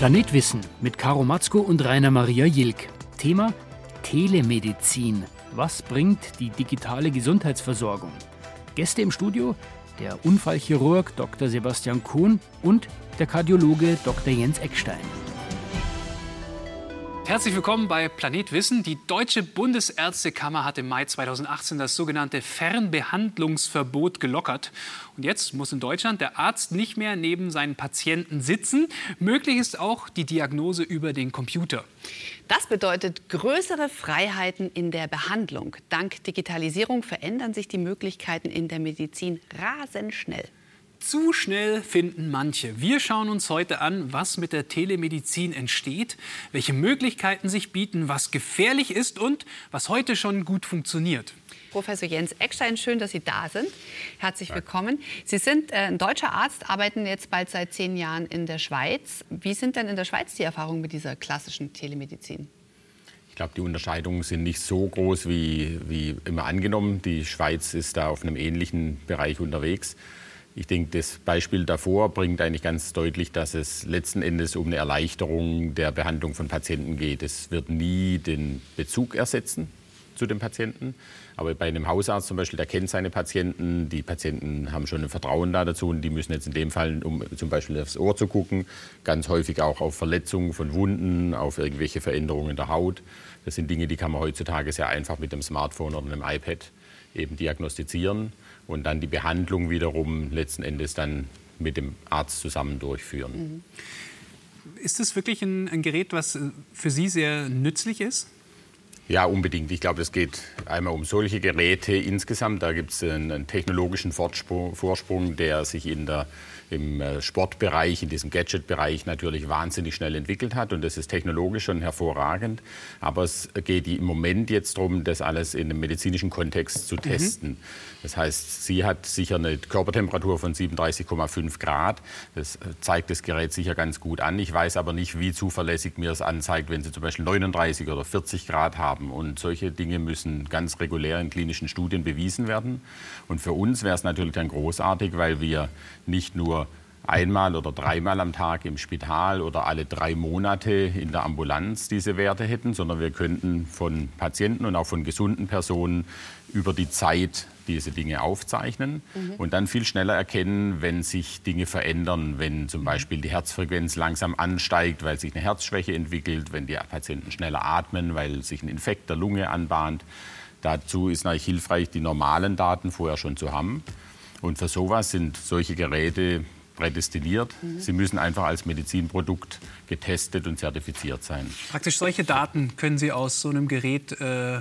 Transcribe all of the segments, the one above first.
Planet Wissen mit Caro Matzko und Rainer Maria Jilk. Thema Telemedizin. Was bringt die digitale Gesundheitsversorgung? Gäste im Studio der Unfallchirurg Dr. Sebastian Kuhn und der Kardiologe Dr. Jens Eckstein. Herzlich willkommen bei Planet Wissen. Die Deutsche Bundesärztekammer hat im Mai 2018 das sogenannte Fernbehandlungsverbot gelockert. Und jetzt muss in Deutschland der Arzt nicht mehr neben seinen Patienten sitzen. Möglich ist auch die Diagnose über den Computer. Das bedeutet größere Freiheiten in der Behandlung. Dank Digitalisierung verändern sich die Möglichkeiten in der Medizin rasend schnell. Zu schnell finden manche. Wir schauen uns heute an, was mit der Telemedizin entsteht, welche Möglichkeiten sich bieten, was gefährlich ist und was heute schon gut funktioniert. Professor Jens Eckstein, schön, dass Sie da sind. Herzlich willkommen. Sie sind äh, ein deutscher Arzt, arbeiten jetzt bald seit zehn Jahren in der Schweiz. Wie sind denn in der Schweiz die Erfahrungen mit dieser klassischen Telemedizin? Ich glaube, die Unterscheidungen sind nicht so groß wie, wie immer angenommen. Die Schweiz ist da auf einem ähnlichen Bereich unterwegs. Ich denke, das Beispiel davor bringt eigentlich ganz deutlich, dass es letzten Endes um eine Erleichterung der Behandlung von Patienten geht. Es wird nie den Bezug ersetzen zu den Patienten. Aber bei einem Hausarzt zum Beispiel, der kennt seine Patienten, die Patienten haben schon ein Vertrauen da dazu und die müssen jetzt in dem Fall, um zum Beispiel aufs Ohr zu gucken, ganz häufig auch auf Verletzungen von Wunden, auf irgendwelche Veränderungen der Haut. Das sind Dinge, die kann man heutzutage sehr einfach mit dem Smartphone oder einem iPad eben diagnostizieren und dann die Behandlung wiederum letzten Endes dann mit dem Arzt zusammen durchführen. Mhm. Ist das wirklich ein, ein Gerät, was für Sie sehr nützlich ist? Ja, unbedingt. Ich glaube, es geht einmal um solche Geräte insgesamt. Da gibt es einen, einen, technologischen Vorsprung, der sich in der, im äh, Sportbereich, in diesem Gadget-Bereich natürlich wahnsinnig schnell entwickelt hat. Und das ist technologisch schon hervorragend. Aber es geht im Moment jetzt darum, das alles in einem medizinischen Kontext zu mhm. testen. Mhm. Das heißt, sie hat sicher eine Körpertemperatur von 37,5 Grad. Das äh, zeigt das Gerät sicher ganz gut an. Ich weiß aber nicht, wie zuverlässig mir es anzeigt, wenn sie zum Beispiel 39 oder 40 Grad haben haben. Und solche Dinge müssen ganz regulär in klinischen Studien bewiesen werden. Und für uns wäre es natürlich dann großartig, weil wir nicht nur einmal oder dreimal am Tag im Spital oder alle drei Monate in der Ambulanz diese Werte hätten, sondern wir könnten von Patienten und auch von gesunden Personen über die Zeit diese Dinge aufzeichnen mhm. und dann viel schneller erkennen, wenn sich Dinge verändern, wenn zum Beispiel die Herzfrequenz langsam ansteigt, weil sich eine Herzschwäche entwickelt, wenn die Patienten schneller atmen, weil sich ein Infekt der Lunge anbahnt. Dazu ist natürlich hilfreich, die normalen Daten vorher schon zu haben. Und für sowas sind solche Geräte prädestiniert. Mhm. Sie müssen einfach als Medizinprodukt getestet und zertifiziert sein. Praktisch solche Daten können Sie aus so einem Gerät äh,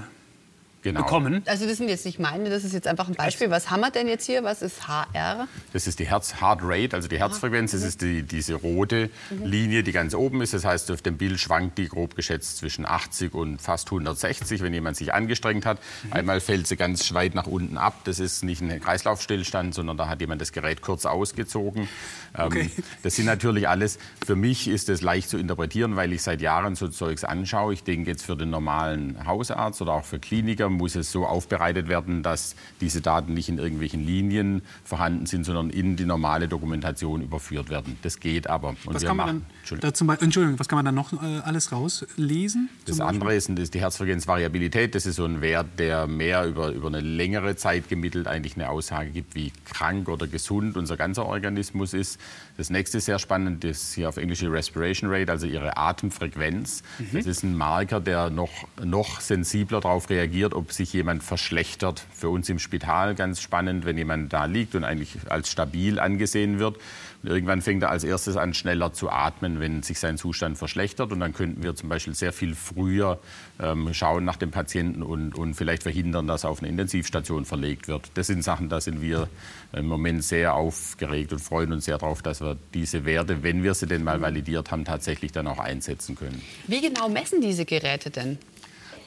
genau. bekommen. Also das sind jetzt nicht meine, das ist jetzt einfach ein Beispiel. Was haben wir denn jetzt hier? Was ist HR? Das ist die Herz Heart Rate, also die Herzfrequenz. Das ist die, diese rote mhm. Linie, die ganz oben ist. Das heißt, auf dem Bild schwankt die grob geschätzt zwischen 80 und fast 160, wenn jemand sich angestrengt hat. Mhm. Einmal fällt sie ganz weit nach unten ab. Das ist nicht ein Kreislaufstillstand, sondern da hat jemand das Gerät kurz ausgezogen. Ähm, okay. Das sind natürlich alles, für mich ist es leicht zu interpretieren, weil ich seit Jahren so Zeugs anschaue. Ich denke jetzt für den normalen Hausarzt oder auch für Kliniker muss es so aufbereitet werden, dass diese Daten nicht in irgendwelchen Linien vorhanden sind, sondern in die normale Dokumentation überführt werden. Das geht aber. Und was, kann man machen, dann, Entschuldigung. Entschuldigung, was kann man dann noch äh, alles rauslesen? Das andere ist, ist die Herzfrequenzvariabilität. Das ist so ein Wert, der mehr über, über eine längere Zeit gemittelt eigentlich eine Aussage gibt, wie krank oder gesund unser ganzer Organismus ist. Das nächste ist sehr spannend, das ist hier auf Englisch die Respiration Rate, also ihre Atemfrequenz. Mhm. Das ist ein Marker, der noch, noch sensibler darauf reagiert, ob sich jemand verschlechtert. Für uns im Spital ganz spannend, wenn jemand da liegt und eigentlich als stabil angesehen wird. Und irgendwann fängt er als erstes an, schneller zu atmen, wenn sich sein Zustand verschlechtert. Und dann könnten wir zum Beispiel sehr viel früher ähm, schauen nach dem Patienten und, und vielleicht verhindern, dass er auf eine Intensivstation verlegt wird. Das sind Sachen, da sind wir im Moment sehr aufgeregt und freuen uns sehr darauf, dass wir diese Werte, wenn wir sie denn mal validiert haben, tatsächlich dann auch einsetzen können. Wie genau messen diese Geräte denn?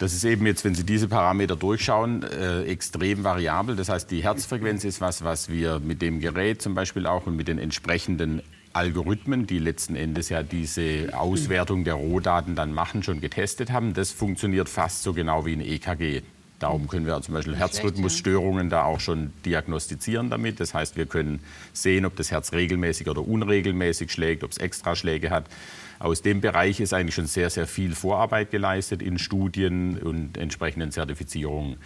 Das ist eben jetzt, wenn Sie diese Parameter durchschauen, äh, extrem variabel. Das heißt, die Herzfrequenz ist was, was wir mit dem Gerät zum Beispiel auch und mit den entsprechenden Algorithmen, die letzten Endes ja diese Auswertung der Rohdaten dann machen, schon getestet haben. Das funktioniert fast so genau wie ein EKG. Darum können wir zum Beispiel Herzrhythmusstörungen da auch schon diagnostizieren damit. Das heißt, wir können sehen, ob das Herz regelmäßig oder unregelmäßig schlägt, ob es Extraschläge hat. Aus dem Bereich ist eigentlich schon sehr, sehr viel Vorarbeit geleistet in Studien und entsprechenden Zertifizierungen.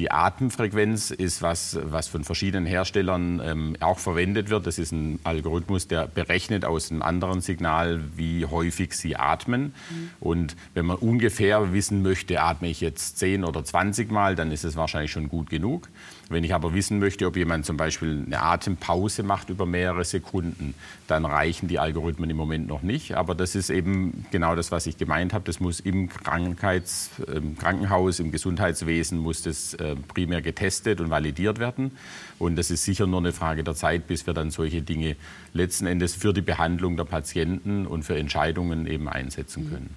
Die Atemfrequenz ist was, was von verschiedenen Herstellern ähm, auch verwendet wird. Das ist ein Algorithmus, der berechnet aus einem anderen Signal, wie häufig Sie atmen. Mhm. Und wenn man ungefähr wissen möchte, atme ich jetzt 10 oder 20 Mal, dann ist es wahrscheinlich schon gut genug. Wenn ich aber wissen möchte, ob jemand zum Beispiel eine Atempause macht über mehrere Sekunden, dann reichen die Algorithmen im Moment noch nicht. Aber das ist eben genau das, was ich gemeint habe. Das muss im, Krankheits-, im Krankenhaus, im Gesundheitswesen muss das äh, primär getestet und validiert werden. Und das ist sicher nur eine Frage der Zeit, bis wir dann solche Dinge letzten Endes für die Behandlung der Patienten und für Entscheidungen eben einsetzen können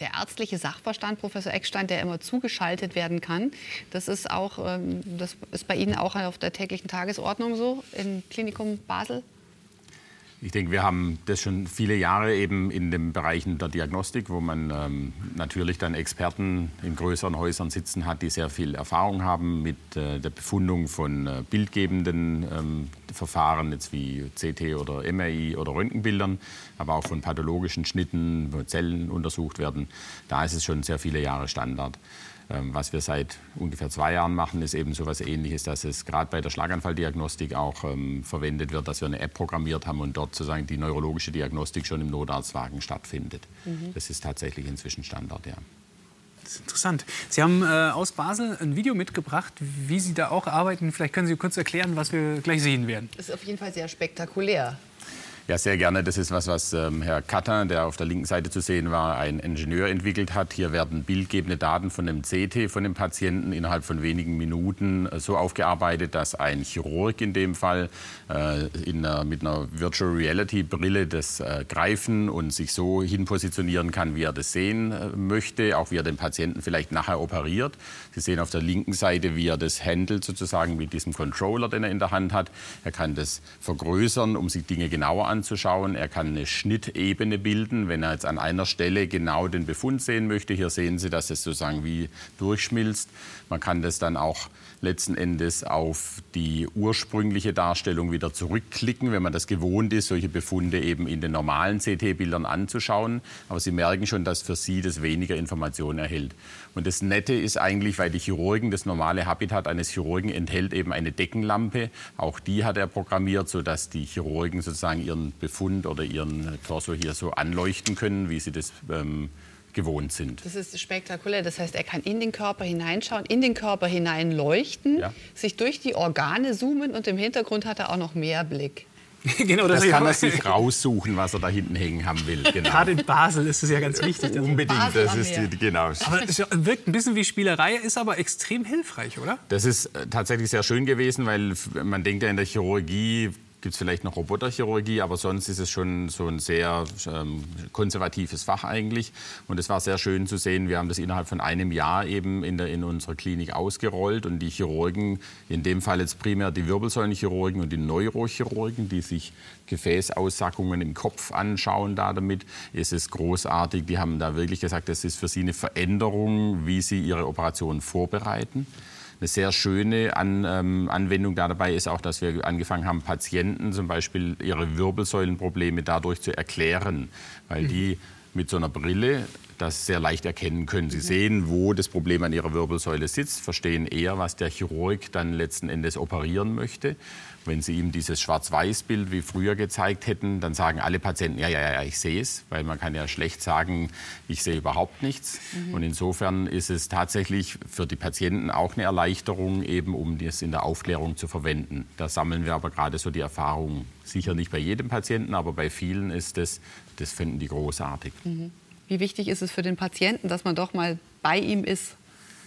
der ärztliche Sachverstand, Professor Eckstein, der immer zugeschaltet werden kann. Das ist auch, ähm, das ist bei Ihnen auch auf der täglichen Tagesordnung so im Klinikum Basel? Ich denke, wir haben das schon viele Jahre eben in den Bereichen der Diagnostik, wo man ähm, natürlich dann Experten in größeren Häusern sitzen hat, die sehr viel Erfahrung haben mit äh, der Befundung von äh, bildgebenden ähm, Verfahren, jetzt wie CT oder MRI oder Röntgenbildern, aber auch von pathologischen Schnitten, wo Zellen untersucht werden. Da ist es schon sehr viele Jahre Standard. Ähm, was wir seit ungefähr zwei Jahren machen, ist eben so etwas Ähnliches, dass es gerade bei der Schlaganfalldiagnostik auch ähm, verwendet wird, dass wir eine App programmiert haben und dort sozusagen die neurologische Diagnostik schon im Notarztwagen stattfindet. Mhm. Das ist tatsächlich inzwischen Standard, ja. Das ist interessant. Sie haben äh, aus Basel ein Video mitgebracht, wie Sie da auch arbeiten. Vielleicht können Sie kurz erklären, was wir gleich sehen werden. Das ist auf jeden Fall sehr spektakulär. Ja, sehr gerne. Das ist was, was ähm, Herr Katter, der auf der linken Seite zu sehen war, ein Ingenieur entwickelt hat. Hier werden bildgebende Daten von dem CT von dem Patienten innerhalb von wenigen Minuten äh, so aufgearbeitet, dass ein Chirurg in dem Fall äh, in einer, mit einer Virtual Reality Brille das äh, greifen und sich so hinpositionieren kann, wie er das sehen äh, möchte, auch wie er den Patienten vielleicht nachher operiert. Sie sehen auf der linken Seite, wie er das handelt sozusagen mit diesem Controller, den er in der Hand hat. Er kann das vergrößern, um sich Dinge genauer anzuschauen. Er kann eine Schnittebene bilden, wenn er jetzt an einer Stelle genau den Befund sehen möchte. Hier sehen Sie, dass es sozusagen wie durchschmilzt. Man kann das dann auch letzten Endes auf die ursprüngliche Darstellung wieder zurückklicken, wenn man das gewohnt ist, solche Befunde eben in den normalen CT-Bildern anzuschauen. Aber Sie merken schon, dass für Sie das weniger Informationen erhält. Und das Nette ist eigentlich, weil die Chirurgen, das normale Habitat eines Chirurgen enthält eben eine Deckenlampe. Auch die hat er programmiert, sodass die Chirurgen sozusagen ihren Befund oder ihren Torso hier so anleuchten können, wie sie das ähm, gewohnt sind. Das ist spektakulär. Das heißt, er kann in den Körper hineinschauen, in den Körper hinein leuchten, ja. sich durch die Organe zoomen und im Hintergrund hat er auch noch mehr Blick. genau, das, das kann er sich raussuchen, was er da hinten hängen haben will. Genau. Gerade in Basel ist es ja ganz wichtig. Unbedingt, das ist die, genau. Aber es wirkt ein bisschen wie Spielerei, ist aber extrem hilfreich, oder? Das ist äh, tatsächlich sehr schön gewesen, weil man denkt ja in der Chirurgie gibt es vielleicht noch Roboterchirurgie, aber sonst ist es schon so ein sehr ähm, konservatives Fach eigentlich. Und es war sehr schön zu sehen, wir haben das innerhalb von einem Jahr eben in, der, in unserer Klinik ausgerollt und die Chirurgen, in dem Fall jetzt primär die Wirbelsäulenchirurgen und die Neurochirurgen, die sich Gefäßaussackungen im Kopf anschauen da damit, ist es großartig. Die haben da wirklich gesagt, das ist für sie eine Veränderung, wie sie ihre Operation vorbereiten. Eine sehr schöne An, ähm, Anwendung da dabei ist auch, dass wir angefangen haben, Patienten zum Beispiel ihre Wirbelsäulenprobleme dadurch zu erklären, weil mhm. die mit so einer Brille das sehr leicht erkennen können. Sie mhm. sehen, wo das Problem an ihrer Wirbelsäule sitzt, verstehen eher, was der Chirurg dann letzten Endes operieren möchte. Wenn Sie ihm dieses Schwarz-Weiß-Bild wie früher gezeigt hätten, dann sagen alle Patienten, ja, ja, ja, ich sehe es, weil man kann ja schlecht sagen, ich sehe überhaupt nichts. Mhm. Und insofern ist es tatsächlich für die Patienten auch eine Erleichterung, eben um das in der Aufklärung zu verwenden. Da sammeln wir aber gerade so die Erfahrung, sicher nicht bei jedem Patienten, aber bei vielen ist das, das finden die großartig. Mhm. Wie wichtig ist es für den Patienten, dass man doch mal bei ihm ist?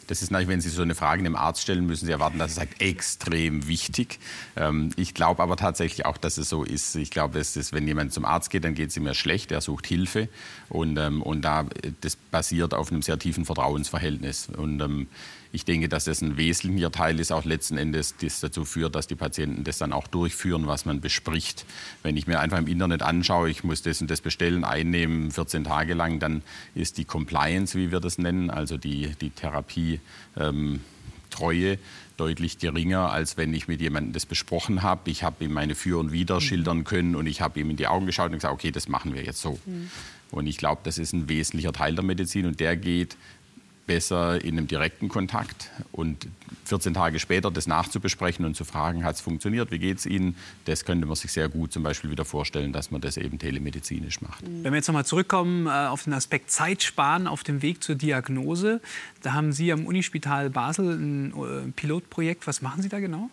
Das ist natürlich, wenn Sie so eine Frage dem Arzt stellen, müssen Sie erwarten, dass er sagt, extrem wichtig. Ähm, ich glaube aber tatsächlich auch, dass es so ist. Ich glaube, dass das, wenn jemand zum Arzt geht, dann geht es ihm ja schlecht, er sucht Hilfe. Und, ähm, und da, das basiert auf einem sehr tiefen Vertrauensverhältnis. Und ähm, ich denke, dass das ein wesentlicher Teil ist, auch letzten Endes, das dazu führt, dass die Patienten das dann auch durchführen, was man bespricht. Wenn ich mir einfach im Internet anschaue, ich muss das und das bestellen, einnehmen, 14 Tage lang, dann ist die Compliance, wie wir das nennen, also die, die Therapie, ähm, Treue deutlich geringer, als wenn ich mit jemandem das besprochen habe. Ich habe ihm meine Für und Wider mhm. schildern können und ich habe ihm in die Augen geschaut und gesagt, okay, das machen wir jetzt so. Mhm. Und ich glaube, das ist ein wesentlicher Teil der Medizin und der geht besser in einem direkten Kontakt und 14 Tage später das nachzubesprechen und zu fragen, hat es funktioniert, wie geht es Ihnen, das könnte man sich sehr gut zum Beispiel wieder vorstellen, dass man das eben telemedizinisch macht. Wenn wir jetzt nochmal zurückkommen äh, auf den Aspekt Zeitsparen auf dem Weg zur Diagnose, da haben Sie am Unispital Basel ein äh, Pilotprojekt. Was machen Sie da genau?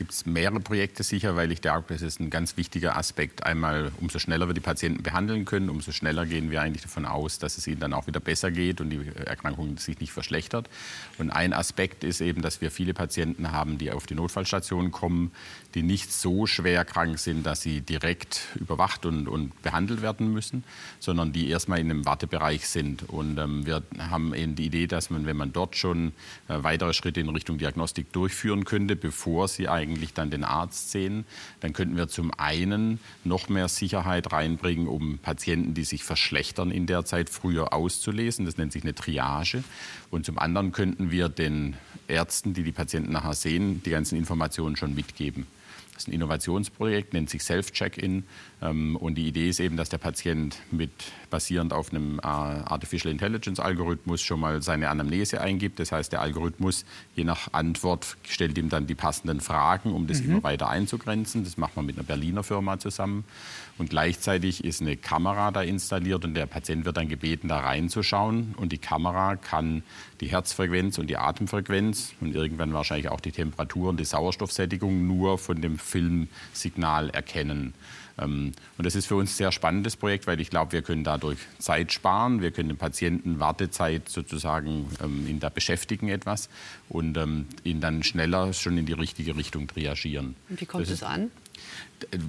Gibt es mehrere Projekte sicher, weil ich glaube, das ist ein ganz wichtiger Aspekt. Einmal, umso schneller wir die Patienten behandeln können, umso schneller gehen wir eigentlich davon aus, dass es ihnen dann auch wieder besser geht und die Erkrankung sich nicht verschlechtert. Und ein Aspekt ist eben, dass wir viele Patienten haben, die auf die Notfallstation kommen, die nicht so schwer krank sind, dass sie direkt überwacht und, und behandelt werden müssen, sondern die erstmal in einem Wartebereich sind. Und ähm, wir haben eben die Idee, dass man, wenn man dort schon äh, weitere Schritte in Richtung Diagnostik durchführen könnte, bevor sie eigentlich dann den Arzt sehen, dann könnten wir zum einen noch mehr Sicherheit reinbringen, um Patienten, die sich verschlechtern in der Zeit, früher auszulesen. Das nennt sich eine Triage. Und zum anderen könnten wir den Ärzten, die die Patienten nachher sehen, die ganzen Informationen schon mitgeben. Das ist ein Innovationsprojekt, nennt sich Self-Check-In. Ähm, und die Idee ist eben, dass der Patient mit basierend auf einem Artificial Intelligence Algorithmus schon mal seine Anamnese eingibt. Das heißt, der Algorithmus, je nach Antwort, stellt ihm dann die passenden Fragen, um das mhm. immer weiter einzugrenzen. Das macht man mit einer Berliner Firma zusammen. Und gleichzeitig ist eine Kamera da installiert und der Patient wird dann gebeten, da reinzuschauen. Und die Kamera kann die Herzfrequenz und die Atemfrequenz und irgendwann wahrscheinlich auch die Temperatur und die Sauerstoffsättigung nur von dem Filmsignal erkennen. Ähm, und das ist für uns ein sehr spannendes Projekt, weil ich glaube, wir können dadurch Zeit sparen, wir können den Patienten Wartezeit sozusagen ähm, ihn da beschäftigen etwas und ähm, ihn dann schneller schon in die richtige Richtung triagieren. Und wie kommt es an?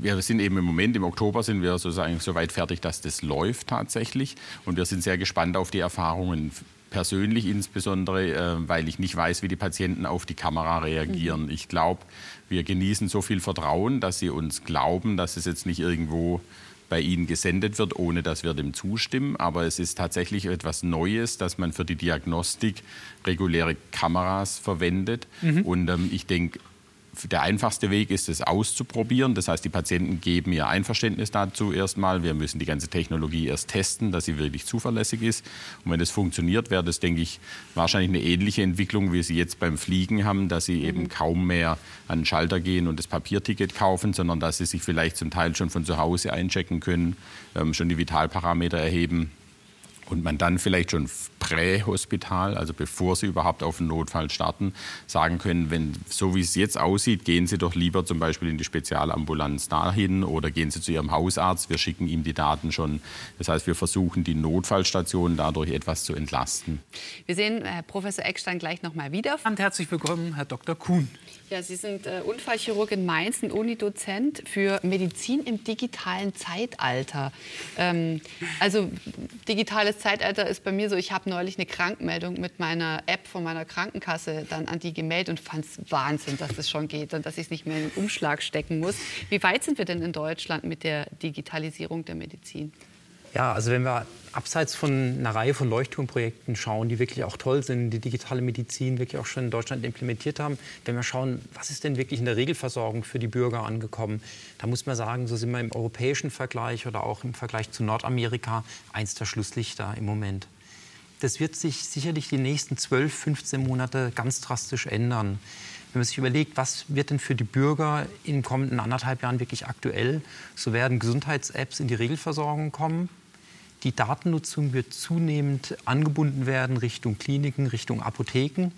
wir sind eben im Moment, im Oktober sind wir sozusagen so weit fertig, dass das läuft tatsächlich. Und wir sind sehr gespannt auf die Erfahrungen persönlich insbesondere, äh, weil ich nicht weiß, wie die Patienten auf die Kamera reagieren. Mhm. Ich glaube, wir genießen so viel Vertrauen, dass sie uns glauben, dass es jetzt nicht irgendwo bei ihnen gesendet wird, ohne dass wir dem zustimmen. Aber es ist tatsächlich etwas Neues, dass man für die Diagnostik reguläre Kameras verwendet. Mhm. Und ähm, ich denke, der einfachste Weg ist es auszuprobieren. Das heißt, die Patienten geben ihr Einverständnis dazu erstmal. Wir müssen die ganze Technologie erst testen, dass sie wirklich zuverlässig ist. Und wenn das funktioniert, wäre das, denke ich, wahrscheinlich eine ähnliche Entwicklung, wie sie jetzt beim Fliegen haben, dass sie eben mhm. kaum mehr an den Schalter gehen und das Papierticket kaufen, sondern dass sie sich vielleicht zum Teil schon von zu Hause einchecken können, ähm, schon die Vitalparameter erheben und man dann vielleicht schon prähospital, also bevor Sie überhaupt auf den Notfall starten, sagen können, wenn so wie es jetzt aussieht, gehen Sie doch lieber zum Beispiel in die Spezialambulanz dahin oder gehen Sie zu Ihrem Hausarzt. Wir schicken ihm die Daten schon. Das heißt, wir versuchen die Notfallstation dadurch etwas zu entlasten. Wir sehen Herr Professor Eckstein gleich noch mal wieder. Und herzlich willkommen, Herr Dr. Kuhn. Ja, Sie sind äh, Unfallchirurg in Mainz, ein Unidozent für Medizin im digitalen Zeitalter. Ähm, also digitales Zeitalter ist bei mir so, ich habe neulich eine Krankmeldung mit meiner App von meiner Krankenkasse dann an die gemeldet und fand es Wahnsinn, dass das schon geht und dass ich es nicht mehr in den Umschlag stecken muss. Wie weit sind wir denn in Deutschland mit der Digitalisierung der Medizin? Ja, also wenn wir abseits von einer Reihe von Leuchtturmprojekten schauen, die wirklich auch toll sind, die digitale Medizin wirklich auch schon in Deutschland implementiert haben, wenn wir schauen, was ist denn wirklich in der Regelversorgung für die Bürger angekommen, da muss man sagen, so sind wir im europäischen Vergleich oder auch im Vergleich zu Nordamerika eins der Schlusslichter im Moment. Das wird sich sicherlich die nächsten 12, 15 Monate ganz drastisch ändern. Wenn man sich überlegt, was wird denn für die Bürger in den kommenden anderthalb Jahren wirklich aktuell, so werden Gesundheits-Apps in die Regelversorgung kommen. Die Datennutzung wird zunehmend angebunden werden Richtung Kliniken, Richtung Apotheken.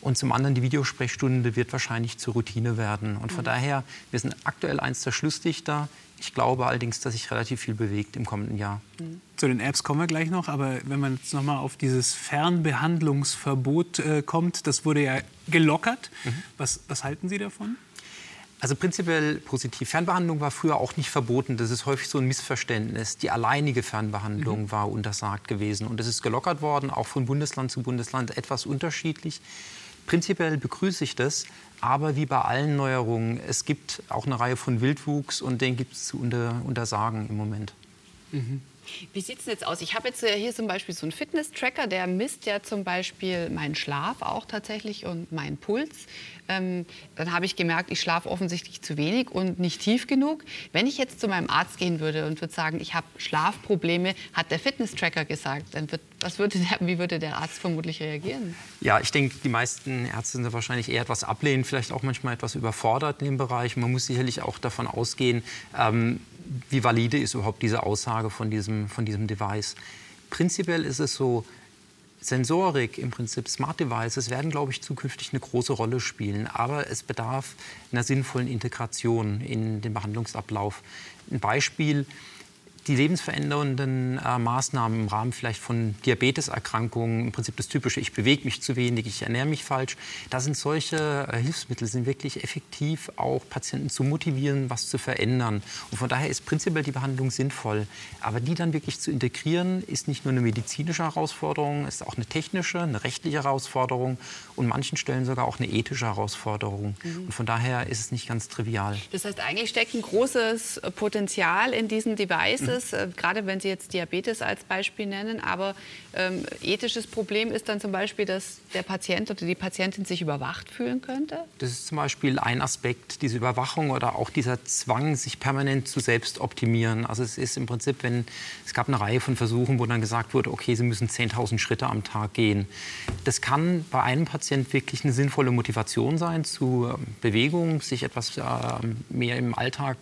Und zum anderen, die Videosprechstunde wird wahrscheinlich zur Routine werden. Und von mhm. daher, wir sind aktuell eins der Schlussdichter. Ich glaube allerdings, dass sich relativ viel bewegt im kommenden Jahr. Mhm. Zu den Apps kommen wir gleich noch. Aber wenn man jetzt noch mal auf dieses Fernbehandlungsverbot äh, kommt, das wurde ja gelockert. Mhm. Was, was halten Sie davon? Also prinzipiell positiv. Fernbehandlung war früher auch nicht verboten. Das ist häufig so ein Missverständnis. Die alleinige Fernbehandlung mhm. war untersagt gewesen. Und das ist gelockert worden, auch von Bundesland zu Bundesland etwas unterschiedlich. Prinzipiell begrüße ich das, aber wie bei allen Neuerungen, es gibt auch eine Reihe von Wildwuchs und den gibt es zu unter, untersagen im Moment. Mhm. Wie sieht es jetzt aus? Ich habe jetzt äh, hier zum Beispiel so einen Fitness-Tracker, der misst ja zum Beispiel meinen Schlaf auch tatsächlich und meinen Puls. Ähm, dann habe ich gemerkt, ich schlafe offensichtlich zu wenig und nicht tief genug. Wenn ich jetzt zu meinem Arzt gehen würde und würde sagen, ich habe Schlafprobleme, hat der Fitness-Tracker gesagt, dann wird, was würde der, wie würde der Arzt vermutlich reagieren? Ja, ich denke, die meisten Ärzte sind da wahrscheinlich eher etwas ablehnen, vielleicht auch manchmal etwas überfordert in dem Bereich. Man muss sicherlich auch davon ausgehen, ähm, wie valide ist überhaupt diese Aussage von diesem, von diesem Device. Prinzipiell ist es so, Sensorik, im Prinzip Smart Devices, werden, glaube ich, zukünftig eine große Rolle spielen. Aber es bedarf einer sinnvollen Integration in den Behandlungsablauf. Ein Beispiel, die lebensverändernden äh, Maßnahmen im Rahmen vielleicht von Diabeteserkrankungen, im Prinzip das typische, ich bewege mich zu wenig, ich ernähre mich falsch, da sind solche äh, Hilfsmittel sind wirklich effektiv, auch Patienten zu motivieren, was zu verändern. Und von daher ist prinzipiell die Behandlung sinnvoll. Aber die dann wirklich zu integrieren, ist nicht nur eine medizinische Herausforderung, ist auch eine technische, eine rechtliche Herausforderung und an manchen Stellen sogar auch eine ethische Herausforderung. Mhm. Und von daher ist es nicht ganz trivial. Das heißt, eigentlich steckt ein großes Potenzial in diesen Devices. Mhm ist, äh, gerade wenn Sie jetzt Diabetes als Beispiel nennen. Aber ähm, ethisches Problem ist dann zum Beispiel, dass der Patient oder die Patientin sich überwacht fühlen könnte? Das ist zum Beispiel ein Aspekt, diese Überwachung oder auch dieser Zwang, sich permanent zu selbst optimieren. Also es ist im Prinzip, wenn es gab eine Reihe von Versuchen, wo dann gesagt wurde, okay, Sie müssen 10.000 Schritte am Tag gehen. Das kann bei einem Patient wirklich eine sinnvolle Motivation sein zu ähm, Bewegung, sich etwas äh, mehr im Alltag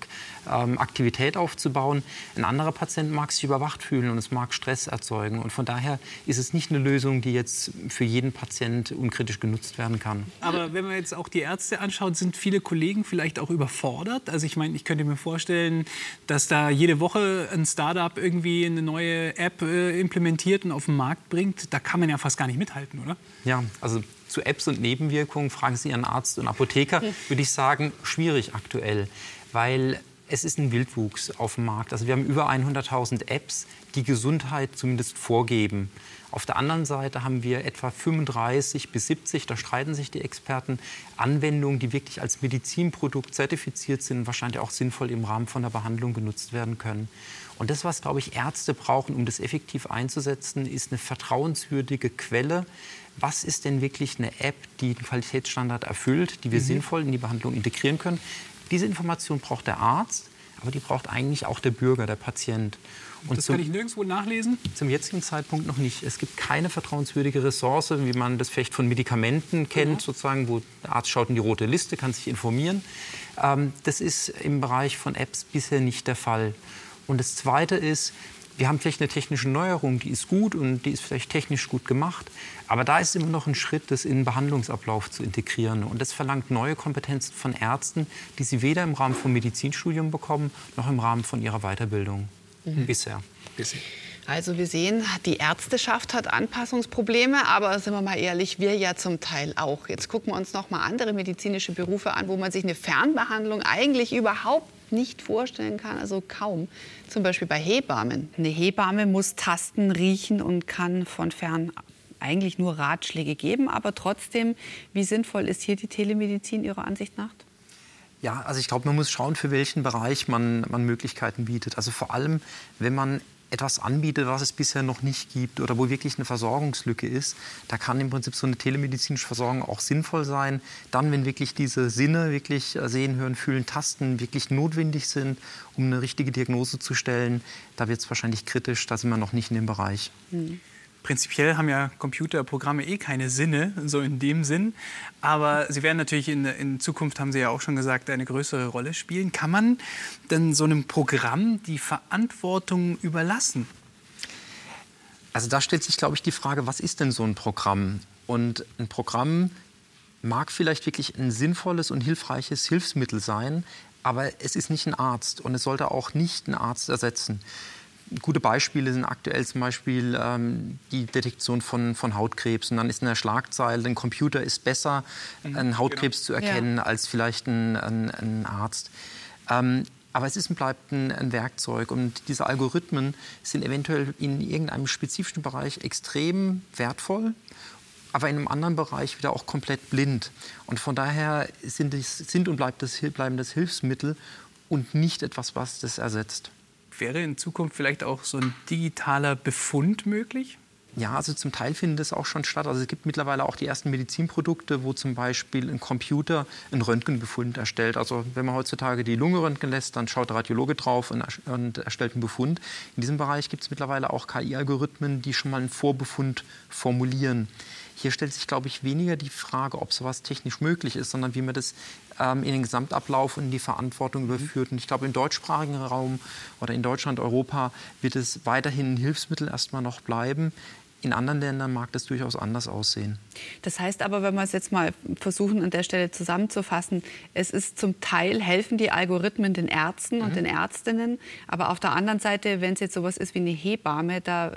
ähm, Aktivität aufzubauen. Ein anderer Patient mag sich überwacht fühlen und es mag Stress erzeugen. Und von daher ist es nicht eine Lösung, die jetzt für jeden Patient unkritisch genutzt werden kann. Aber wenn man jetzt auch die Ärzte anschaut, sind viele Kollegen vielleicht auch überfordert. Also ich meine, ich könnte mir vorstellen, dass da jede Woche ein Startup irgendwie eine neue App äh, implementiert und auf den Markt bringt. Da kann man ja fast gar nicht mithalten, oder? Ja, also zu Apps und Nebenwirkungen fragen Sie Ihren Arzt und Apotheker, würde ich sagen, schwierig aktuell. Weil es ist ein Wildwuchs auf dem Markt. Also wir haben über 100.000 Apps, die Gesundheit zumindest vorgeben. Auf der anderen Seite haben wir etwa 35 bis 70, da streiten sich die Experten, Anwendungen, die wirklich als Medizinprodukt zertifiziert sind, wahrscheinlich auch sinnvoll im Rahmen von der Behandlung genutzt werden können. Und das, was, glaube ich, Ärzte brauchen, um das effektiv einzusetzen, ist eine vertrauenswürdige Quelle. Was ist denn wirklich eine App, die den Qualitätsstandard erfüllt, die wir mhm. sinnvoll in die Behandlung integrieren können? Diese Information braucht der Arzt, aber die braucht eigentlich auch der Bürger, der Patient. Und das zum, kann ich nirgendwo nachlesen? Zum jetzigen Zeitpunkt noch nicht. Es gibt keine vertrauenswürdige Ressource, wie man das vielleicht von Medikamenten kennt, mhm. sozusagen, wo der Arzt schaut in die rote Liste, kann sich informieren. Ähm, das ist im Bereich von Apps bisher nicht der Fall. Und das Zweite ist, wir haben vielleicht eine technische Neuerung, die ist gut und die ist vielleicht technisch gut gemacht. Aber da ist immer noch ein Schritt, das in den Behandlungsablauf zu integrieren. Und das verlangt neue Kompetenzen von Ärzten, die sie weder im Rahmen vom Medizinstudium bekommen, noch im Rahmen von ihrer Weiterbildung mhm. bisher. bisher. Also wir sehen, die Ärzteschaft hat Anpassungsprobleme, aber sind wir mal ehrlich, wir ja zum Teil auch. Jetzt gucken wir uns noch mal andere medizinische Berufe an, wo man sich eine Fernbehandlung eigentlich überhaupt nicht vorstellen kann, also kaum. Zum Beispiel bei Hebammen. Eine Hebamme muss tasten, riechen und kann von fern eigentlich nur Ratschläge geben. Aber trotzdem, wie sinnvoll ist hier die Telemedizin Ihrer Ansicht nach? Ja, also ich glaube, man muss schauen, für welchen Bereich man, man Möglichkeiten bietet. Also vor allem, wenn man etwas anbietet, was es bisher noch nicht gibt oder wo wirklich eine Versorgungslücke ist, da kann im Prinzip so eine telemedizinische Versorgung auch sinnvoll sein. Dann, wenn wirklich diese Sinne, wirklich äh, sehen, hören, fühlen, tasten, wirklich notwendig sind, um eine richtige Diagnose zu stellen, da wird es wahrscheinlich kritisch, da sind wir noch nicht in dem Bereich. Mhm. Prinzipiell haben ja Computerprogramme eh keine Sinne, so in dem Sinn. Aber sie werden natürlich in, in, Zukunft, haben Sie ja auch schon gesagt, eine größere Rolle spielen. Kann man denn so einem Programm die Verantwortung überlassen? Also da stellt sich, glaube ich, die Frage, was ist denn so ein Programm? Und ein Programm mag vielleicht wirklich ein sinnvolles und hilfreiches Hilfsmittel sein, aber es ist nicht ein Arzt und es sollte auch nicht einen Arzt ersetzen gute Beispiele sind aktuell zum Beispiel ähm, die Detektion von, von Hautkrebs. Und dann ist in der Schlagzeile, ein Computer ist besser, mhm, einen Hautkrebs genau. zu erkennen, ja. als vielleicht ein, ein, ein Arzt. Ähm, aber es ist und bleibt ein, ein, Werkzeug. Und diese Algorithmen sind eventuell in irgendeinem spezifischen Bereich extrem wertvoll, aber in einem anderen Bereich wieder auch komplett blind. Und von daher sind, es, sind und bleibt das, bleiben das Hilfsmittel und nicht etwas, was das ersetzt. Wäre in Zukunft vielleicht auch so ein digitaler Befund möglich? Ja, also zum Teil findet es auch schon statt. Also es gibt mittlerweile auch die ersten Medizinprodukte, wo zum Beispiel ein Computer einen Röntgenbefund erstellt. Also wenn man heutzutage die Lunge röntgen lässt, dann schaut der Radiologe drauf und, und erstellt einen Befund. In diesem Bereich gibt es mittlerweile auch KI-Algorithmen, die schon mal einen Vorbefund formulieren. Hier stellt sich, glaube ich, weniger die Frage, ob sowas technisch möglich ist, sondern wie man das ähm, in den Gesamtablauf und in die Verantwortung mhm. überführt. Und ich glaube, im deutschsprachigen Raum oder in Deutschland, Europa wird es weiterhin ein Hilfsmittel erstmal noch bleiben. In anderen Ländern mag das durchaus anders aussehen. Das heißt aber, wenn wir es jetzt mal versuchen, an der Stelle zusammenzufassen, es ist zum Teil helfen die Algorithmen den Ärzten mhm. und den Ärztinnen, aber auf der anderen Seite, wenn es jetzt sowas ist wie eine Hebamme, da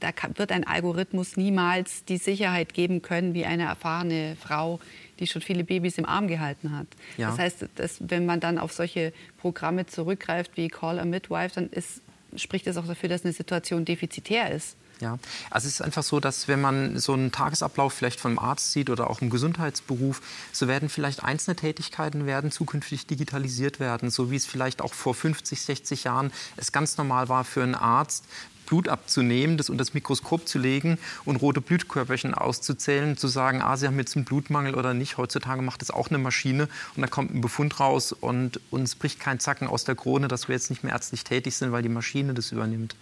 da wird ein Algorithmus niemals die Sicherheit geben können wie eine erfahrene Frau, die schon viele Babys im Arm gehalten hat. Ja. Das heißt, dass, wenn man dann auf solche Programme zurückgreift wie Call a Midwife, dann ist, spricht das auch dafür, dass eine Situation defizitär ist. Ja, also es ist einfach so, dass wenn man so einen Tagesablauf vielleicht vom Arzt sieht oder auch im Gesundheitsberuf, so werden vielleicht einzelne Tätigkeiten werden zukünftig digitalisiert werden, so wie es vielleicht auch vor 50, 60 Jahren es ganz normal war für einen Arzt, Blut abzunehmen, das unter das Mikroskop zu legen und rote Blutkörperchen auszuzählen, zu sagen, ah, Sie haben jetzt einen Blutmangel oder nicht. Heutzutage macht das auch eine Maschine und da kommt ein Befund raus und uns bricht kein Zacken aus der Krone, dass wir jetzt nicht mehr ärztlich tätig sind, weil die Maschine das übernimmt.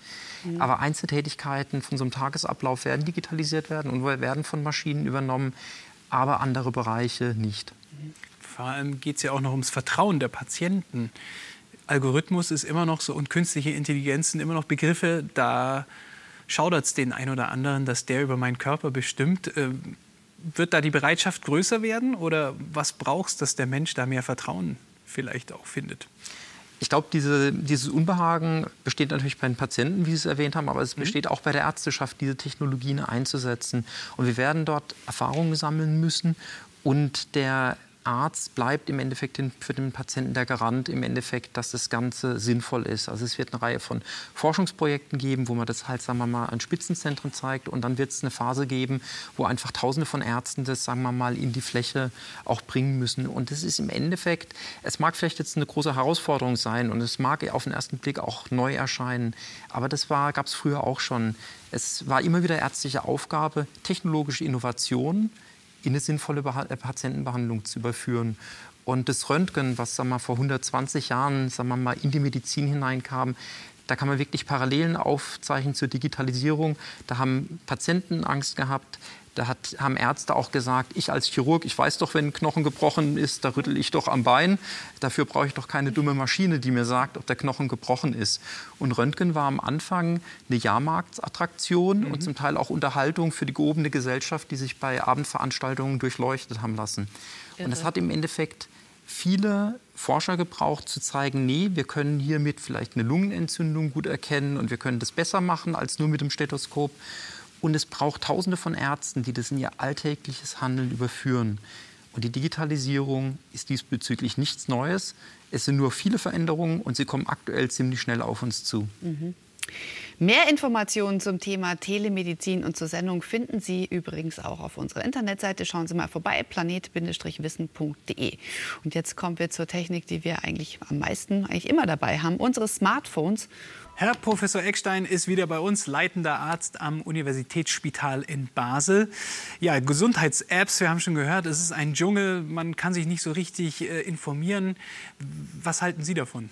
Mhm. Aber Einzeltätigkeiten von so einem Tagesablauf werden digitalisiert werden und werden von Maschinen übernommen, aber andere Bereiche nicht. Vor allem geht es ja auch noch ums Vertrauen der Patienten. Algorithmus ist immer noch so und künstliche Intelligenz sind immer noch Begriffe, da schaudert es den einen oder anderen, dass der über meinen Körper bestimmt. Äh, wird da die Bereitschaft größer werden oder was brauchst, dass der Mensch da mehr Vertrauen vielleicht auch findet? Ich glaube, diese, dieses Unbehagen besteht natürlich bei den Patienten, wie Sie es erwähnt haben, aber es mhm. besteht auch bei der Ärzteschaft, diese Technologien einzusetzen. Und wir werden dort Erfahrungen sammeln müssen. Und der Arzt bleibt im Endeffekt für den Patienten der Garant im Endeffekt, dass das Ganze sinnvoll ist. Also es wird eine Reihe von Forschungsprojekten geben, wo man das halt, sagen wir mal, an Spitzenzentren zeigt und dann wird es eine Phase geben, wo einfach Tausende von Ärzten das, sagen wir mal, in die Fläche auch bringen müssen. Und das ist im Endeffekt, es mag vielleicht jetzt eine große Herausforderung sein und es mag auf den ersten Blick auch neu erscheinen, aber das gab es früher auch schon. Es war immer wieder ärztliche Aufgabe, technologische Innovation in eine sinnvolle äh, Patientenbehandlung zu überführen. Und das Röntgen, was sagen wir, vor 120 Jahren sagen wir mal, in die Medizin hineinkam, da kann man wirklich Parallelen aufzeichnen zur Digitalisierung. Da haben Patienten Angst gehabt, da hat, haben Ärzte auch gesagt, ich als Chirurg, ich weiß doch, wenn ein Knochen gebrochen ist, da rüttel ich doch am Bein. Dafür brauche ich doch keine dumme Maschine, die mir sagt, ob der Knochen gebrochen ist. Und Röntgen war am Anfang eine Jahrmarktsattraktion mhm. und zum Teil auch Unterhaltung für die gehobene Gesellschaft, die sich bei Abendveranstaltungen durchleuchtet haben lassen. Und das hat im Endeffekt viele Forscher gebraucht, zu zeigen, nee, wir können hiermit vielleicht eine Lungenentzündung gut erkennen und wir können das besser machen als nur mit dem Stethoskop. Und es braucht Tausende von Ärzten, die das in ihr alltägliches Handeln überführen. Und die Digitalisierung ist diesbezüglich nichts Neues. Es sind nur viele Veränderungen und sie kommen aktuell ziemlich schnell auf uns zu. Mhm. Mehr Informationen zum Thema Telemedizin und zur Sendung finden Sie übrigens auch auf unserer Internetseite. Schauen Sie mal vorbei, planet-wissen.de. Und jetzt kommen wir zur Technik, die wir eigentlich am meisten, eigentlich immer dabei haben, unsere Smartphones. Herr Professor Eckstein ist wieder bei uns, leitender Arzt am Universitätsspital in Basel. Ja, Gesundheits-Apps, wir haben schon gehört, es ist ein Dschungel, man kann sich nicht so richtig äh, informieren. Was halten Sie davon?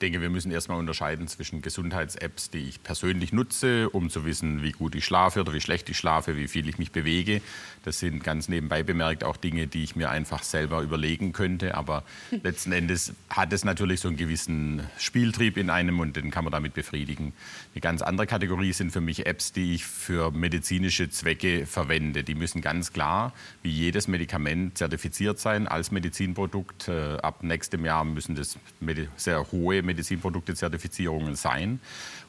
Ich denke, wir müssen erstmal unterscheiden zwischen Gesundheits-Apps, die ich persönlich nutze, um zu wissen, wie gut ich schlafe oder wie schlecht ich schlafe, wie viel ich mich bewege. Das sind ganz nebenbei bemerkt auch Dinge, die ich mir einfach selber überlegen könnte. Aber letzten Endes hat es natürlich so einen gewissen Spieltrieb in einem und den kann man damit befriedigen. Eine ganz andere Kategorie sind für mich Apps, die ich für medizinische Zwecke verwende. Die müssen ganz klar, wie jedes Medikament, zertifiziert sein als Medizinprodukt. Äh, ab nächstem Jahr müssen das sehr hohe Medizinprodukte-Zertifizierungen sein.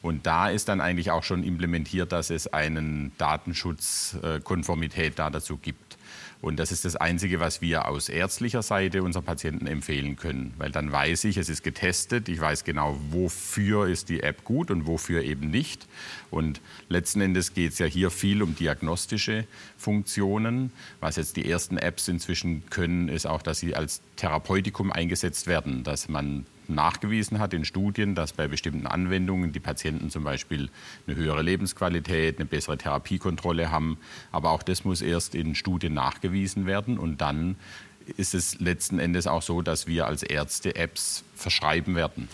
Und da ist dann eigentlich auch schon implementiert, dass es einen Datenschutzkonformität da dazu gibt. Und das ist das Einzige, was wir aus ärztlicher Seite unseren Patienten empfehlen können. Weil dann weiß ich, es ist getestet, ich weiß genau, wofür ist die App gut und wofür eben nicht. Und letzten Endes geht es ja hier viel um diagnostische Funktionen. Was jetzt die ersten Apps inzwischen können, ist auch, dass sie als Therapeutikum eingesetzt werden, dass man nachgewiesen hat in Studien, dass bei bestimmten Anwendungen die Patienten zum Beispiel eine höhere Lebensqualität, eine bessere Therapiekontrolle haben. Aber auch das muss erst in Studien nachgewiesen werden und dann ist es letzten Endes auch so, dass wir als Ärzte Apps verschreiben werden.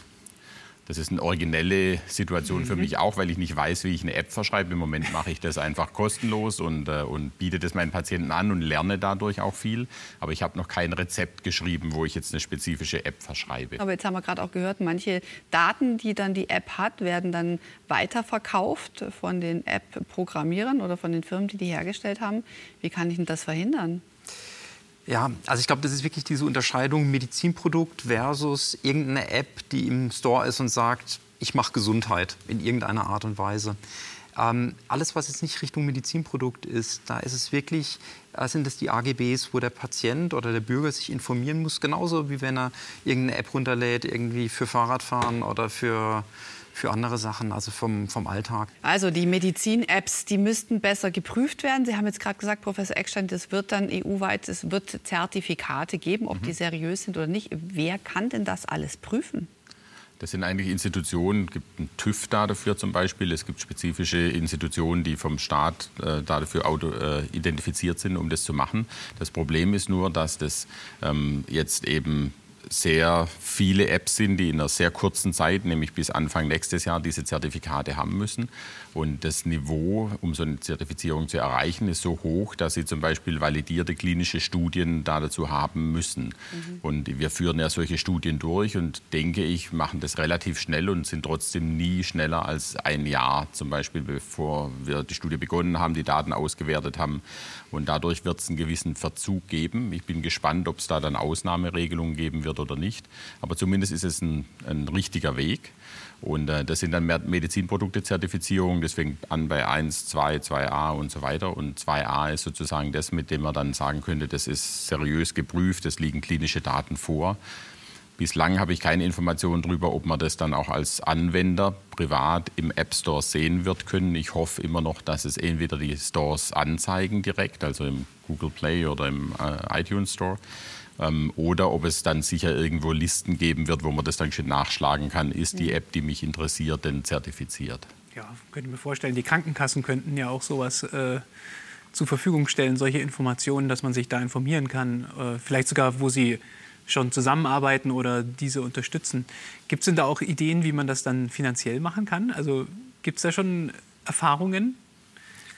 Das ist eine originelle Situation für mhm. mich auch, weil ich nicht weiß, wie ich eine App verschreibe. Im Moment mache ich das einfach kostenlos und, äh, und biete das meinen Patienten an und lerne dadurch auch viel. Aber ich habe noch kein Rezept geschrieben, wo ich jetzt eine spezifische App verschreibe. Aber jetzt haben wir gerade auch gehört, manche Daten, die dann die App hat, werden dann weiterverkauft von den App-Programmierern oder von den Firmen, die die hergestellt haben. Wie kann ich denn das verhindern? Ja, also ich glaube, das ist wirklich diese Unterscheidung Medizinprodukt versus irgendeine App, die im Store ist und sagt, ich mache Gesundheit in irgendeiner Art und Weise. Ähm, alles, was jetzt nicht Richtung Medizinprodukt ist, da ist es wirklich, äh, sind es die AGBs, wo der Patient oder der Bürger sich informieren muss, genauso wie wenn er irgendeine App runterlädt, irgendwie für Fahrradfahren oder für für andere Sachen, also vom, vom Alltag. Also die Medizin-Apps, die müssten besser geprüft werden. Sie haben jetzt gerade gesagt, Professor Eckstein, das wird dann EU-weit, es wird Zertifikate geben, ob mhm. die seriös sind oder nicht. Wer kann denn das alles prüfen? Das sind eigentlich Institutionen, es gibt einen TÜV da dafür zum Beispiel. Es gibt spezifische Institutionen, die vom Staat äh, dafür auto, äh, identifiziert sind, um das zu machen. Das Problem ist nur, dass das ähm, jetzt eben sehr viele Apps sind, die in einer sehr kurzen Zeit, nämlich bis Anfang nächstes Jahr, diese Zertifikate haben müssen. Und das Niveau, um so eine Zertifizierung zu erreichen, ist so hoch, dass sie zum Beispiel validierte klinische Studien da dazu haben müssen. Mhm. Und wir führen ja solche Studien durch und denke ich, machen das relativ schnell und sind trotzdem nie schneller als ein Jahr, zum Beispiel bevor wir die Studie begonnen haben, die Daten ausgewertet haben. Und dadurch wird es einen gewissen Verzug geben. Ich bin gespannt, ob es da dann Ausnahmeregelungen geben wird oder nicht. Aber zumindest ist es ein, ein richtiger Weg. Und äh, das sind dann Medizinprodukte-Zertifizierungen. Fängt an bei 1, 2, 2a und so weiter. Und 2a ist sozusagen das, mit dem man dann sagen könnte, das ist seriös geprüft, es liegen klinische Daten vor. Bislang habe ich keine Informationen darüber, ob man das dann auch als Anwender privat im App Store sehen wird können. Ich hoffe immer noch, dass es entweder die Stores anzeigen direkt, also im Google Play oder im äh, iTunes Store, ähm, oder ob es dann sicher irgendwo Listen geben wird, wo man das dann schon nachschlagen kann, ist die App, die mich interessiert, denn zertifiziert. Ja, könnte ich mir vorstellen, die Krankenkassen könnten ja auch sowas äh, zur Verfügung stellen, solche Informationen, dass man sich da informieren kann. Äh, vielleicht sogar, wo sie schon zusammenarbeiten oder diese unterstützen. Gibt es denn da auch Ideen, wie man das dann finanziell machen kann? Also gibt es da schon Erfahrungen?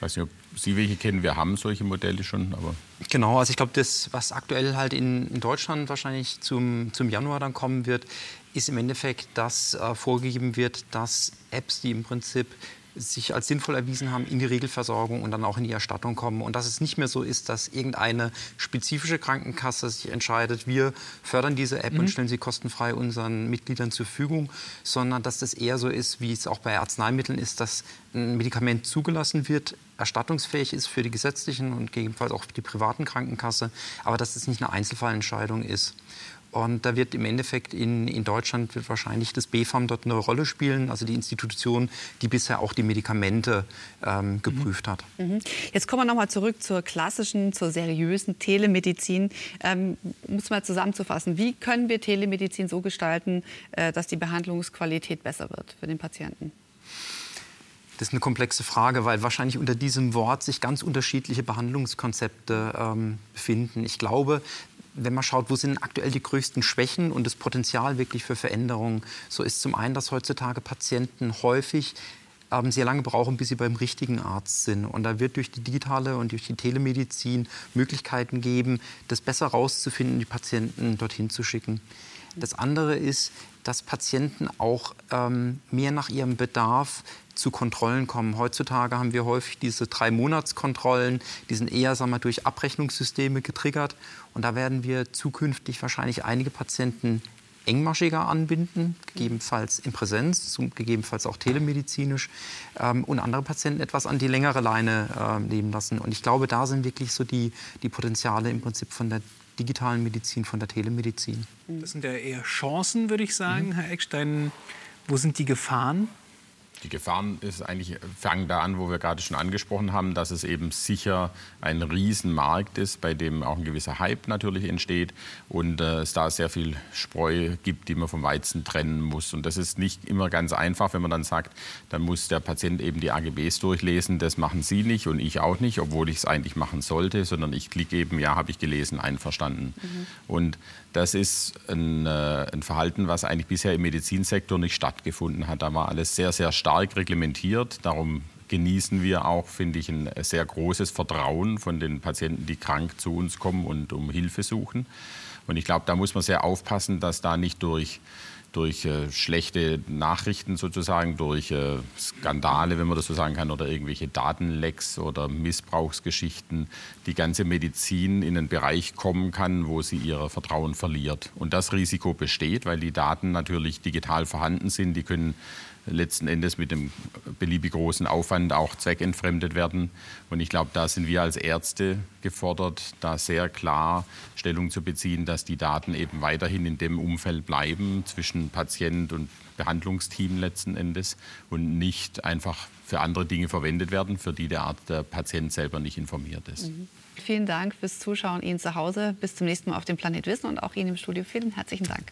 Ich weiß nicht, ob Sie welche kennen. Wir haben solche Modelle schon, aber Genau, also ich glaube, das, was aktuell halt in, in, Deutschland wahrscheinlich zum, zum Januar dann kommen wird, ist im Endeffekt, dass äh, vorgegeben wird, dass Apps, die im Prinzip sich als sinnvoll erwiesen haben, in die Regelversorgung und dann auch in die Erstattung kommen. Und dass es nicht mehr so ist, dass irgendeine spezifische Krankenkasse sich entscheidet, wir fördern diese App mhm. und stellen sie kostenfrei unseren Mitgliedern zur Verfügung, sondern dass das eher so ist, wie es auch bei Arzneimitteln ist, dass ein Medikament zugelassen wird, erstattungsfähig ist für die gesetzlichen und gegebenenfalls auch für die privaten Krankenkasse, aber dass es nicht eine Einzelfallentscheidung ist. Und da wird im Endeffekt in, in Deutschland wird wahrscheinlich das BfArM dort eine Rolle spielen, also die Institution, die bisher auch die Medikamente ähm, mhm. geprüft hat. Mhm. Jetzt kommen wir noch mal zurück zur klassischen, zur seriösen Telemedizin. Ähm, muss man zusammenzufassen, wie können wir Telemedizin so gestalten, äh, dass die Behandlungsqualität besser wird für den Patienten? Das ist eine komplexe Frage, weil wahrscheinlich unter diesem Wort sich ganz unterschiedliche Behandlungskonzepte ähm, befinden. Ich glaube, wenn man schaut, wo sind aktuell die größten Schwächen und das Potenzial wirklich für Veränderungen, so ist zum einen, dass heutzutage Patienten häufig ähm, sehr lange brauchen, bis sie beim richtigen Arzt sind. Und da wird durch die digitale und durch die Telemedizin Möglichkeiten geben, das besser rauszufinden, die Patienten dorthin zu schicken. Das andere ist, dass Patienten auch ähm, mehr nach ihrem Bedarf zu Kontrollen kommen. Heutzutage haben wir häufig diese drei Monatskontrollen, die sind eher sagen wir, durch Abrechnungssysteme getriggert. Und da werden wir zukünftig wahrscheinlich einige Patienten engmaschiger anbinden, gegebenenfalls in Präsenz, gegebenenfalls auch telemedizinisch ähm, und andere Patienten etwas an die längere Leine äh, nehmen lassen. Und ich glaube, da sind wirklich so die, die Potenziale im Prinzip von der digitalen Medizin, von der Telemedizin. Das sind ja eher Chancen, würde ich sagen, mhm. Herr Eckstein. Wo sind die Gefahren? Die Gefahren ist eigentlich, fangen da an, wo wir gerade schon angesprochen haben, dass es eben sicher ein Riesenmarkt ist, bei dem auch ein gewisser Hype natürlich entsteht und äh, es da sehr viel Spreu gibt, die man vom Weizen trennen muss. Und das ist nicht immer ganz einfach, wenn man dann sagt, dann muss der Patient eben die AGBs durchlesen. Das machen Sie nicht und ich auch nicht, obwohl ich es eigentlich machen sollte, sondern ich klicke eben, ja, habe ich gelesen, einverstanden. Mhm. Und das ist ein, äh, ein, Verhalten, was eigentlich bisher im Medizinsektor nicht stattgefunden hat. Da war alles sehr, sehr stark reglementiert. Darum genießen wir auch, finde ich, ein sehr großes Vertrauen von den Patienten, die krank zu uns kommen und um Hilfe suchen. Und ich glaube, da muss man sehr aufpassen, dass da nicht durch durch äh, schlechte Nachrichten sozusagen, durch äh, Skandale, wenn man das so sagen kann, oder irgendwelche Datenlecks oder Missbrauchsgeschichten die ganze Medizin in einen Bereich kommen kann, wo sie ihr Vertrauen verliert. Und das Risiko besteht, weil die Daten natürlich digital vorhanden sind. Die können letzten Endes mit dem beliebig großen Aufwand auch zweckentfremdet werden. Und ich glaube, da sind wir als Ärzte gefordert, da sehr klar Stellung zu beziehen, dass die Daten eben weiterhin in dem Umfeld bleiben zwischen Patient und Behandlungsteam letzten Endes und nicht einfach für andere Dinge verwendet werden, für die der, Art, der Patient selber nicht informiert ist. Mhm. Vielen Dank fürs Zuschauen Ihnen zu Hause. Bis zum nächsten Mal auf dem Planet Wissen und auch Ihnen im Studio. Vielen herzlichen Dank.